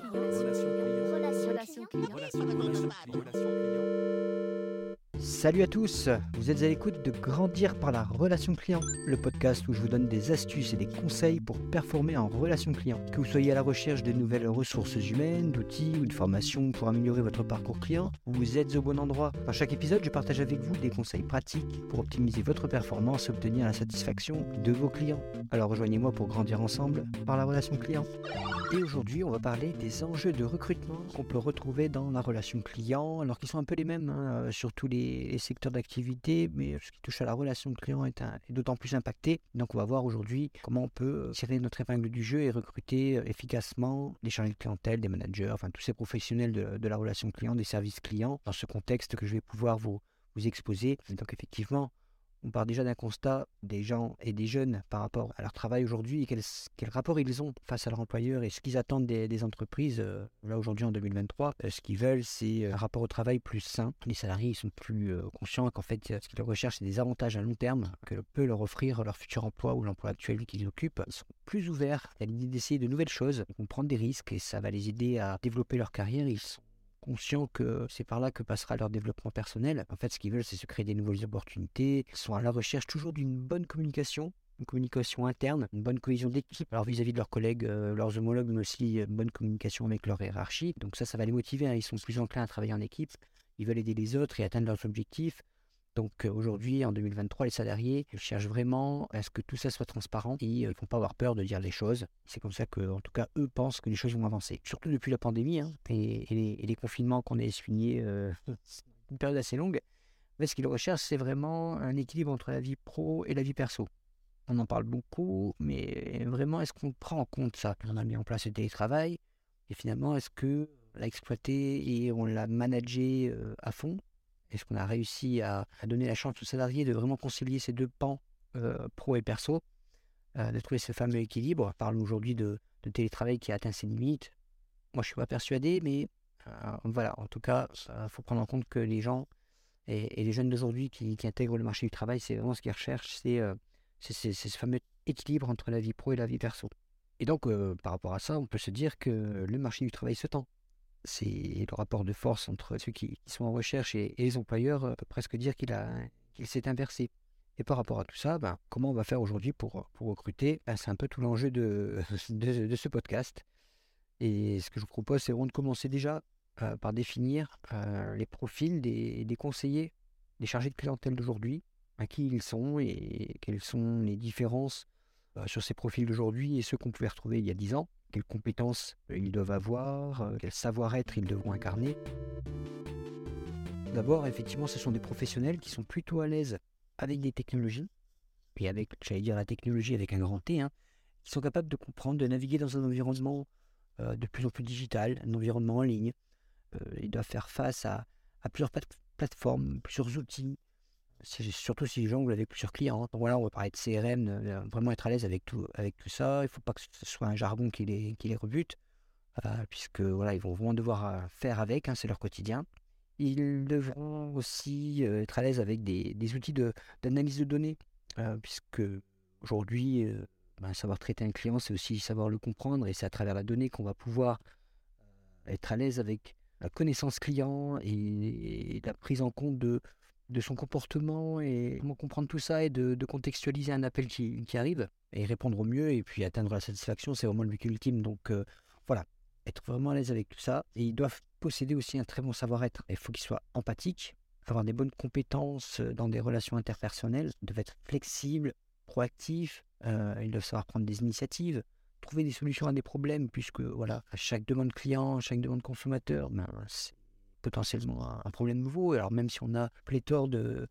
Relation client. Salut à tous, vous êtes à l'écoute de Grandir par la relation client, le podcast où je vous donne des astuces et des conseils pour performer en relation client. Que vous soyez à la recherche de nouvelles ressources humaines, d'outils ou de formations pour améliorer votre parcours client, vous êtes au bon endroit. Dans chaque épisode, je partage avec vous des conseils pratiques pour optimiser votre performance et obtenir la satisfaction de vos clients. Alors rejoignez-moi pour grandir ensemble par la relation client. Et aujourd'hui, on va parler des enjeux de recrutement qu'on peut retrouver dans la relation client, alors qu'ils sont un peu les mêmes hein, euh, sur tous les, secteurs d'activité, mais ce qui touche à la relation client est, d'autant plus impacté. Donc on va voir aujourd'hui comment on peut euh, tirer notre épingle du jeu et recruter euh, efficacement des chargés de clientèle, des managers, enfin tous ces professionnels de, de la relation client, des services clients, dans ce contexte que je vais pouvoir vous, vous exposer. Donc effectivement, on part déjà d'un constat des gens et des jeunes par rapport à leur travail aujourd'hui et quel, rapport ils ont face à leur employeur et ce qu'ils attendent des, entreprises. Euh, là, aujourd'hui, en 2023, euh, ce qu'ils veulent, c'est euh, un rapport au travail plus sain. Les salariés sont plus conscients qu'en fait, ce qu'ils recherchent, c'est des avantages à long terme que peut leur offrir leur futur emploi ou l'emploi actuel qu'ils occupent. Ils sont plus ouverts à l'idée d'essayer de nouvelles choses, ils vont prendre des risques et ça va les aider à développer leur carrière. Ils sont conscients que c'est par là que passera leur développement personnel. En fait, ce qu'ils veulent, c'est se créer des nouvelles opportunités. Ils sont à la recherche toujours d'une bonne communication, une communication interne, une bonne cohésion d'équipe, alors vis-à-vis de leurs collègues, euh, leurs homologues, mais aussi une bonne communication avec leur hiérarchie. Donc ça, ça va les motiver. Hein. Ils sont plus enclins à travailler en équipe. Ils veulent aider les autres et atteindre leurs objectifs. Donc euh, aujourd'hui, en 2023, les salariés cherchent vraiment à ce que tout ça soit transparent et ils ne vont pas avoir peur de dire les choses. C'est comme ça que, en tout cas, eux pensent que les choses vont avancer. Surtout depuis la pandémie hein, et, les, confinements qu'on a essuyés, euh, une période assez longue. Mais ce qu'ils recherchent, c'est vraiment un équilibre entre la vie pro et la vie perso. On en parle beaucoup, mais vraiment, est-ce qu'on prend en compte ça? On a mis en place le télétravail et finalement, est-ce que l'a exploité et on l'a managé euh, à fond? Est-ce qu'on a réussi à, donner la chance aux salariés de vraiment concilier ces deux pans, euh, pro et perso, euh, de trouver ce fameux équilibre? On parle aujourd'hui de, télétravail qui a atteint ses limites. Moi, je ne suis pas persuadé, mais euh, voilà, en tout cas, il faut prendre en compte que les gens et, les jeunes d'aujourd'hui qui, intègrent le marché du travail, c'est vraiment ce qu'ils recherchent, c'est ce fameux équilibre entre la vie pro et la vie perso. Et donc, par rapport à ça, on peut se dire que le marché du travail se tend c'est le rapport de force entre ceux qui, sont en recherche et, les employeurs, on peut presque dire qu'il s'est inversé. Et par rapport à tout ça, ben, comment on va faire aujourd'hui pour, recruter? Ben, C'est un peu tout l'enjeu de, ce podcast. Et ce que je vous propose, c'est de commencer déjà euh, par définir euh, les profils des, conseillers, des chargés de clientèle d'aujourd'hui, à qui ils sont et quelles sont les différences euh, sur ces profils d'aujourd'hui et ceux qu'on pouvait retrouver il y a 10 ans quelles compétences ils doivent avoir, euh, quel savoir-être ils devront incarner. D'abord, effectivement, ce sont des professionnels qui sont plutôt à l'aise avec des technologies, et avec, j'allais dire la technologie avec un grand T, hein, qui sont capables de comprendre, de naviguer dans un environnement euh, de plus en plus digital, un environnement en ligne. Euh, ils doivent faire face à plusieurs plateformes, plusieurs outils, surtout si les gens avec plusieurs clients. Donc voilà, on va parler de CRM, euh, vraiment être à l'aise avec tout, avec tout ça. Il ne faut pas que ce soit un jargon qui les, qui les rebute, euh, puisque voilà, ils vont vraiment devoir euh, faire avec, hein, c'est leur quotidien. Ils devront aussi être à l'aise avec des, des outils d'analyse de, données, puisque aujourd'hui, ben, savoir traiter un client, c'est aussi savoir le comprendre, et c'est à travers la donnée qu'on va pouvoir être à l'aise avec la connaissance client et la prise en compte de, de son comportement et comment comprendre tout ça et de, contextualiser un appel qui, arrive et répondre au mieux et puis atteindre la satisfaction, c'est vraiment le but ultime. Donc euh, voilà, être vraiment à l'aise avec tout ça. Et ils doivent posséder aussi un très bon savoir-être. Il faut qu'ils soient empathiques, avoir des bonnes compétences dans des relations interpersonnelles, doivent être flexibles, proactifs, euh, ils doivent savoir prendre des initiatives, trouver des solutions à des problèmes, puisque voilà, à chaque demande client, chaque demande consommateur, ben, potentiellement un, problème nouveau. Alors même si on a pléthore de,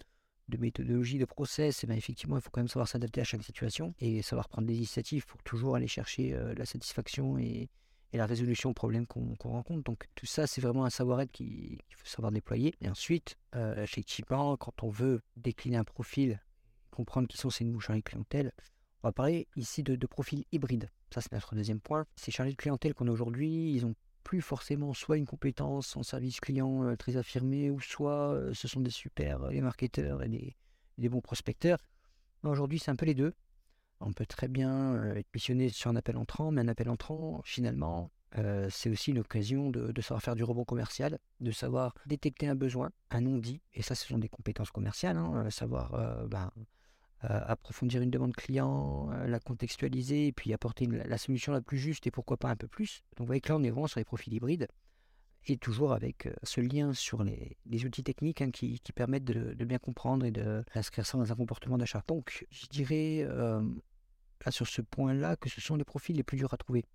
méthodologies, de process, et eh bien effectivement, il faut quand même savoir s'adapter à chaque situation et savoir prendre des initiatives pour toujours aller chercher euh, la satisfaction et, et, la résolution aux problèmes qu'on rencontre. Donc tout ça, c'est vraiment un savoir-être qu'il faut savoir déployer. Et ensuite, euh, effectivement, quand on veut décliner un profil, comprendre qui sont ces chargés de clientèle, on va parler ici de, de profils hybrides. Ça, c'est notre deuxième point. Ces chargés de clientèle qu'on a aujourd'hui, ils ont plus forcément soit une compétence en service client euh, très affirmée, ou soit euh, ce sont des super euh, marketeurs et des, bons prospecteurs. Aujourd'hui, c'est un peu les deux. On peut très bien être missionné sur un appel entrant, mais un appel entrant, finalement, c'est aussi une occasion de, savoir faire du rebond commercial, de savoir détecter un besoin, un non-dit, et ça, ce sont des compétences commerciales, hein, savoir ben, approfondir une demande client, la contextualiser, et puis apporter la solution la plus juste, et pourquoi pas un peu plus. Donc vous voyez que là, on est vraiment sur les profils hybrides, et toujours avec ce lien sur les, outils techniques hein, qui, permettent de, bien comprendre et d'inscrire ça dans un comportement d'achat. Donc, je dirais sur ce point-là que ce sont les profils les plus durs à trouver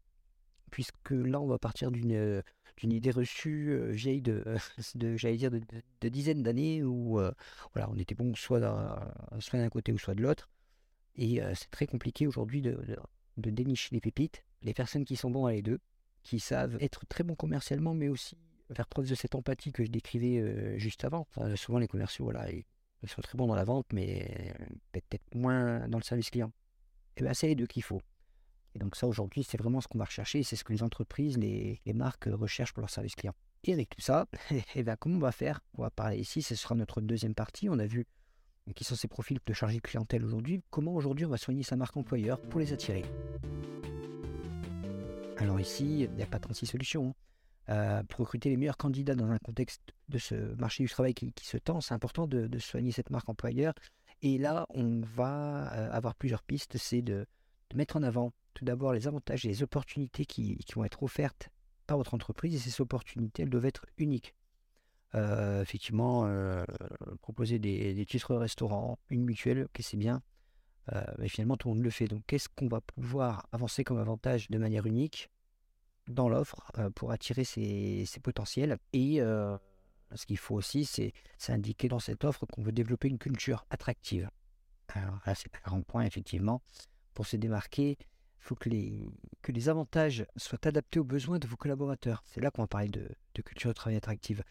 puisque là, on va partir d'une euh, idée reçue vieille de, j'allais dire, de, dizaines d'années où voilà, on était bon soit d'un côté ou soit de l'autre. Et c'est très compliqué aujourd'hui de, de, dénicher les pépites. Les personnes qui sont bons à les deux, qui savent être très bons commercialement, mais aussi faire preuve de cette empathie que je décrivais juste avant. souvent, les commerciaux, voilà, ils, sont très bons dans la vente, mais peut-être moins dans le service client. Et bien, c'est les deux qu'il faut. Et donc ça, aujourd'hui, c'est vraiment ce qu'on va rechercher. C'est ce que les entreprises, les, marques recherchent pour leur service client. Et avec tout ça, eh bien, comment on va faire? On va parler ici, ce sera notre deuxième partie. On a vu qui sont ces profils de chargé de clientèle aujourd'hui. Comment aujourd'hui on va soigner sa marque employeur pour les attirer? Alors ici, il n'y a pas 36 solutions. Hein. Euh, pour recruter les meilleurs candidats dans un contexte de ce marché du travail qui, se tend, c'est important de, soigner cette marque employeur. Et là, on va euh, avoir plusieurs pistes. C'est de mettre en avant tout d'abord les avantages et les opportunités qui, vont être offertes par votre entreprise et ces opportunités, elles doivent être uniques. Euh, effectivement, euh, proposer des, titres restaurants, une mutuelle, ok, c'est bien, euh, mais finalement tout le monde le fait. Donc, qu'est-ce qu'on va pouvoir avancer comme avantage de manière unique dans l'offre pour attirer ces, potentiels? Et ce qu'il faut aussi, c'est indiquer dans cette offre qu'on veut développer une culture attractive. Alors là, c'est un grand point, effectivement, pour se démarquer faut que les, que les avantages soient adaptés aux besoins de vos collaborateurs. C'est là qu'on va parler de, culture de travail attractive.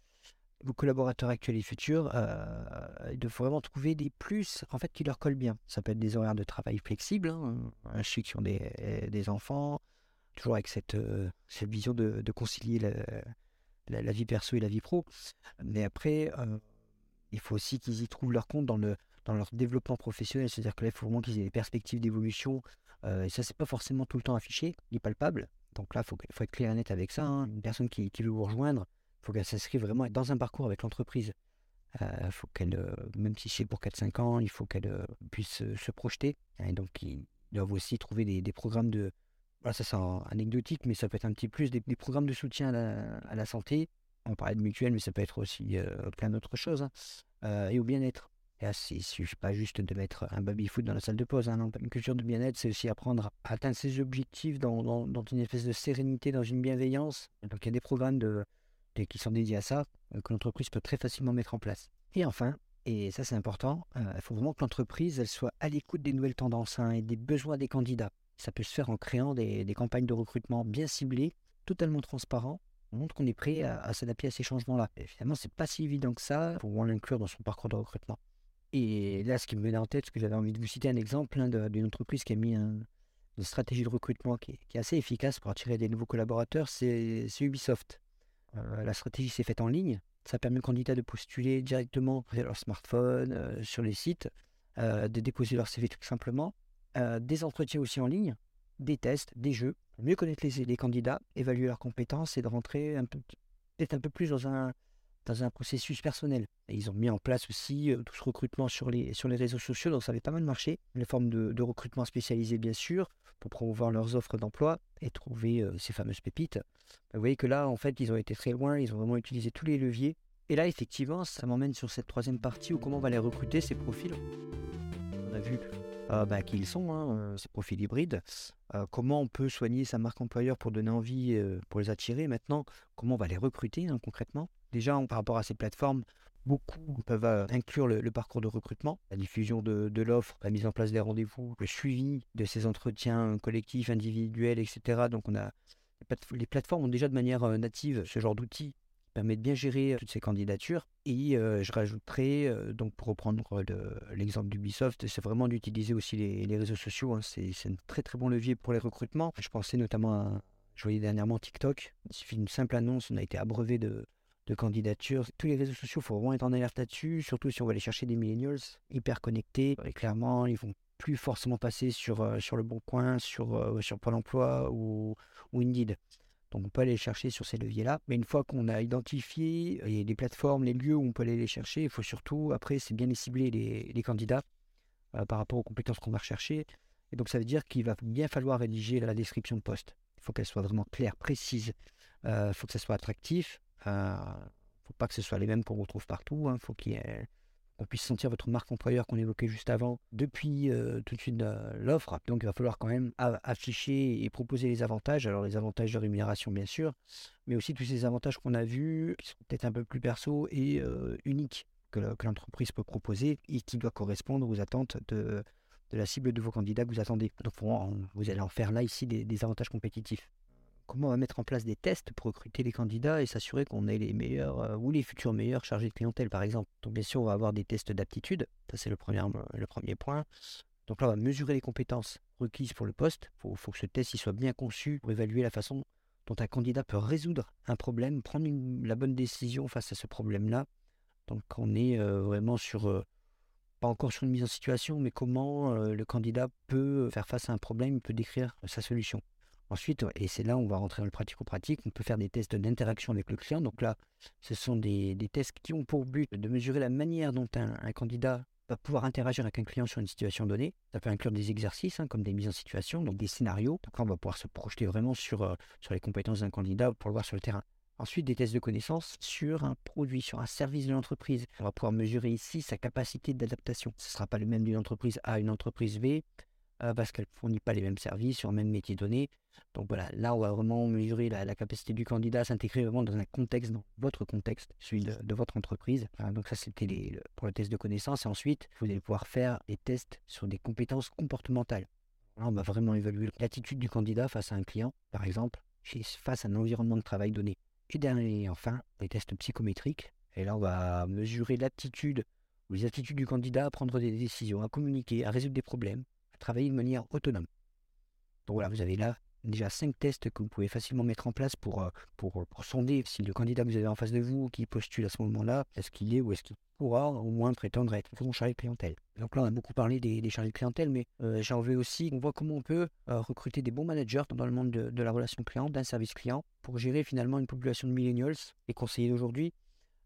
Vos collaborateurs actuels et futurs, euh, doivent vraiment trouver des plus en fait qui leur collent bien. Ça peut être des horaires de travail flexibles, hein, ceux qui ont des, des, enfants, toujours avec cette, euh, cette vision de, de concilier la, vie perso et la vie pro. Mais après, euh, il faut aussi qu'ils y trouvent leur compte dans, le, dans leur développement professionnel. C'est-à-dire que là, il faut vraiment qu'ils aient des perspectives d'évolution euh, et ça, c'est pas forcément tout le temps affiché, ni palpable. Donc là, il faut, faut, être clair et net avec ça. Hein. Une personne qui, veut vous rejoindre, il faut qu'elle s'inscrive vraiment dans un parcours avec l'entreprise. Euh, faut qu'elle, euh, même si c'est pour 4-5 ans, il faut qu'elle puisse se projeter. Et donc, ils doivent aussi trouver des, programmes de. Voilà, ça c'est anecdotique, mais ça peut être un petit plus, des, programmes de soutien à la, santé. On parlait de mutuelle, mais ça peut être aussi plein d'autres choses. Hein. et au bien-être. Et il ne suffit pas juste de mettre un baby-foot dans la salle de pause. Hein, une culture de bien-être, c'est aussi apprendre à atteindre ses objectifs dans, une espèce de sérénité, dans une bienveillance. Donc il y a des programmes qui sont dédiés à ça, euh, que l'entreprise peut très facilement mettre en place. Et enfin, et ça c'est important, euh, il faut vraiment que l'entreprise soit à l'écoute des nouvelles tendances hein, et des besoins des candidats. Ça peut se faire en créant des, campagnes de recrutement bien ciblées, totalement transparentes. On montre qu'on est prêt à, s'adapter à ces changements-là. Et finalement, c'est pas si évident que ça pour l'inclure dans son parcours de recrutement. Et là, ce qui me venait en tête, ce que j'avais envie de vous citer un exemple hein, d'une entreprise qui a mis une stratégie de recrutement qui est, assez efficace pour attirer des nouveaux collaborateurs, c'est Ubisoft. Euh, la stratégie s'est faite en ligne. Ça permet aux candidats de postuler directement sur leur smartphone, euh, sur les sites, euh, de déposer leur CV tout simplement. des entretiens aussi en ligne, des tests, des jeux, mieux connaître les, les candidats, évaluer leurs compétences et de rentrer peut-être un peu plus dans un, dans un processus personnel. Ils ont mis en place aussi euh, tout ce recrutement sur les, sur les réseaux sociaux, donc ça avait pas mal marché. Les formes de, recrutement spécialisées, bien sûr, pour promouvoir leurs offres d'emploi et trouver euh, ces fameuses pépites. Vous voyez que là, en fait, ils ont été très loin, ils ont vraiment utilisé tous les leviers. Et là, effectivement, ça m'emmène sur cette troisième partie où comment on va les recruter, ces profils. On a vu euh, bah, qui ils sont, hein, ces profils hybrides. comment on peut soigner sa marque employeur pour donner envie, pour les attirer. Maintenant, comment on va les recruter hein, concrètement? Déjà, par rapport à ces plateformes, beaucoup peuvent euh, inclure le, parcours de recrutement, la diffusion de, l'offre, la mise en place des rendez-vous, le suivi de ces entretiens collectifs, individuels, etc. Donc, on a les plateformes ont déjà de manière euh, native ce genre d'outils permet de bien gérer euh, toutes ces candidatures. Et je rajouterai, donc pour reprendre l'exemple d'Ubisoft, c'est vraiment d'utiliser aussi les, réseaux sociaux. Hein. C'est un très très bon levier pour les recrutements. Je pensais notamment à, je voyais dernièrement TikTok. Il suffit d'une simple annonce, on a été abreuvé de, de candidature. Tous les réseaux sociaux, il faut vraiment être en alerte là-dessus, surtout si on va aller chercher des millennials hyper connectés. Et clairement, ils vont plus forcément passer sur, euh, sur le bon coin, sur, euh, sur Pôle emploi ou, ou Indeed. Donc on peut aller les chercher sur ces leviers-là. Mais une fois qu'on a identifié les plateformes, les lieux où on peut aller les chercher, il faut surtout, après, c'est bien les cibler les, candidats euh, par rapport aux compétences qu'on va rechercher. Et donc ça veut dire qu'il va bien falloir rédiger la description de poste. Il faut qu'elle soit vraiment claire, précise. Il euh, faut que ça soit attractif. Ne faut pas que ce soit les mêmes qu'on retrouve partout. Hein. faut qu'on puisse sentir votre marque employeur qu'on évoquait juste avant depuis euh, tout de suite euh, l'offre. Donc il va falloir quand même afficher et proposer les avantages. Alors les avantages de rémunération bien sûr, mais aussi tous ces avantages qu'on a vus qui sont peut-être un peu plus perso et euh, uniques que, l'entreprise peut proposer et qui doivent correspondre aux attentes de, la cible de vos candidats que vous attendez. Donc vous allez en faire là ici des avantages compétitifs comment on va mettre en place des tests pour recruter les candidats et s'assurer qu'on ait les meilleurs euh, ou les futurs meilleurs chargés de clientèle, par exemple. Donc, bien sûr, on va avoir des tests d'aptitude. Ça, c'est le premier, premier point. Donc là, on va mesurer les compétences requises pour le poste. Il faut, que ce test soit bien conçu pour évaluer la façon dont un candidat peut résoudre un problème, prendre la bonne décision face à ce problème-là. Donc, on est euh, vraiment sur, euh, pas encore sur une mise en situation, mais comment le candidat peut faire face à un problème, peut décrire sa solution. Ensuite, et c'est là où on va rentrer dans le pratico-pratique, on peut faire des tests d'interaction avec le client. Donc là, ce sont des, tests qui ont pour but de mesurer la manière dont un, candidat va pouvoir interagir avec un client sur une situation donnée. Ça peut inclure des exercices, hein, comme des mises en situation, donc des scénarios. Donc là, on va pouvoir se projeter vraiment sur, euh, sur les compétences d'un candidat pour le voir sur le terrain. Ensuite, des tests de connaissances sur un produit, sur un service de l'entreprise. On va pouvoir mesurer ici sa capacité d'adaptation. Ce ne sera pas le même d'une entreprise A à une entreprise B. Euh, parce qu'elle ne fournit pas les mêmes services sur le même métier donné. Donc voilà, là on va vraiment mesurer la, capacité du candidat à s'intégrer vraiment dans un contexte, dans votre contexte, celui de, votre entreprise. donc ça c'était pour le test de connaissance. Et ensuite, vous allez pouvoir faire des tests sur des compétences comportementales. Là on va vraiment évaluer l'attitude du candidat face à un client, par exemple, face à un environnement de travail donné. Et dernier, enfin, les tests psychométriques. Et là on va mesurer l'attitude ou les attitudes du candidat à prendre des décisions, à communiquer, à résoudre des problèmes, travailler de manière autonome. Donc voilà, vous avez là déjà cinq tests que vous pouvez facilement mettre en place pour, euh, pour, pour, sonder si le candidat que vous avez en face de vous qui postule à ce moment-là, est-ce qu'il est ou est-ce qu'il pourra au moins prétendre être bon chargé de clientèle. Donc là, on a beaucoup parlé des, des chargés de clientèle, mais euh, j'en veux aussi, on voit comment on peut euh, recruter des bons managers dans le monde de, de la relation client, d'un service client, pour gérer finalement une population de millennials et conseiller d'aujourd'hui.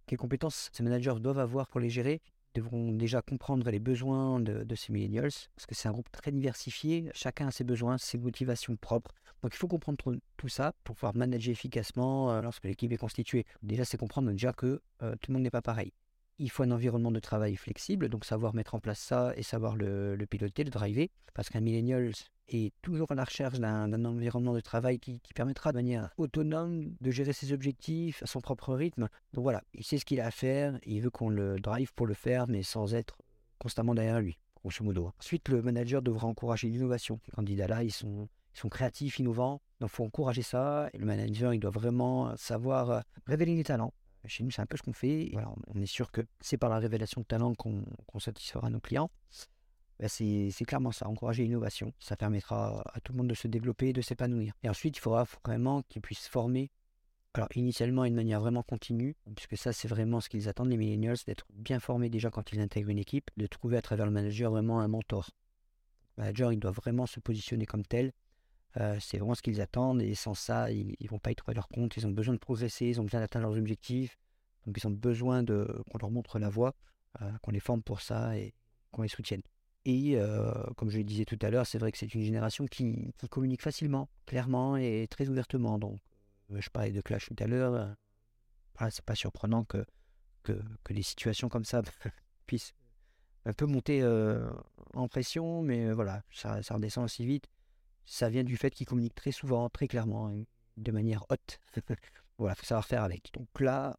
Quelles compétences ces managers doivent avoir pour les gérer devront déjà comprendre les besoins de, ces millennials, parce que c'est un groupe très diversifié, chacun a ses besoins, ses motivations propres. Donc il faut comprendre tout ça pour pouvoir manager efficacement euh, lorsque l'équipe est constituée. Déjà, c'est comprendre déjà que euh, tout le monde n'est pas pareil. Il faut un environnement de travail flexible, donc savoir mettre en place ça et savoir le, le piloter, le driver, parce qu'un millennial est toujours à la recherche d'un environnement de travail qui, permettra de manière autonome de gérer ses objectifs à son propre rythme. Donc voilà, il sait ce qu'il a à faire, il veut qu'on le drive pour le faire, mais sans être constamment derrière lui, grosso modo. Ensuite, le manager devra encourager l'innovation. Les candidats-là, ils sont, ils sont créatifs, innovants, donc il faut encourager ça. Et le manager, il doit vraiment savoir euh, révéler les talents. Chez nous, c'est un peu ce qu'on fait. On est sûr que c'est par la révélation de talent qu'on satisfera nos clients. Bah, c'est clairement ça, encourager l'innovation. Ça permettra à tout le monde de se développer et de s'épanouir. Et ensuite, il faudra vraiment qu'ils puissent former, alors initialement d'une manière vraiment continue, puisque ça c'est vraiment ce qu'ils attendent, les millennials, d'être bien formés déjà quand ils intègrent une équipe, de trouver à travers le manager vraiment un mentor. Le manager, il doit vraiment se positionner comme tel. Euh, c'est vraiment ce qu'ils attendent et sans ça, ils ne vont pas y trouver leur compte. Ils ont besoin de progresser, ils ont besoin d'atteindre leurs objectifs. Donc ils ont besoin qu'on leur montre la voie, euh, qu'on les forme pour ça et qu'on les soutienne. Et comme je le disais tout à l'heure, c'est vrai que c'est une génération qui, communique facilement, clairement et très ouvertement. Donc, je parlais de clash tout à l'heure. Ce c'est pas surprenant que, des situations comme ça puissent un peu monter en pression, mais voilà, ça, redescend aussi vite. Ça vient du fait qu'ils communiquent très souvent, très clairement, de manière haute. voilà, il faut savoir faire avec. Donc là,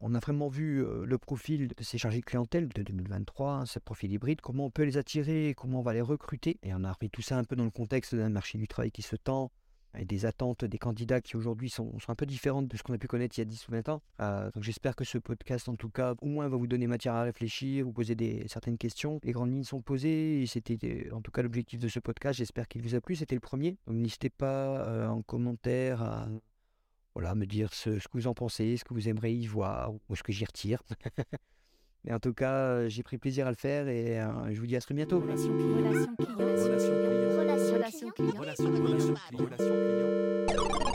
on a vraiment vu le profil de ces chargés de clientèle de 2023, hein, ce profil hybride, comment on peut les attirer, comment on va les recruter. Et on a repris tout ça un peu dans le contexte d'un marché du travail qui se tend, et des attentes des candidats qui aujourd'hui sont, un peu différentes de ce qu'on a pu connaître il y a 10 ou 20 ans. Euh, donc j'espère que ce podcast, en tout cas, au moins va vous donner matière à réfléchir, vous poser des, certaines questions. Les grandes lignes sont posées, c'était en tout cas l'objectif de ce podcast. J'espère qu'il vous a plu. C'était le premier. Donc n'hésitez pas en commentaire à voilà, me dire ce, que vous en pensez, ce que vous aimeriez y voir, ou ce que j'y retire. Mais en tout cas, j'ai pris plaisir à le faire et euh, je vous dis à très bientôt. Relation client. Relation client. Relation client. Relation client. Relation client.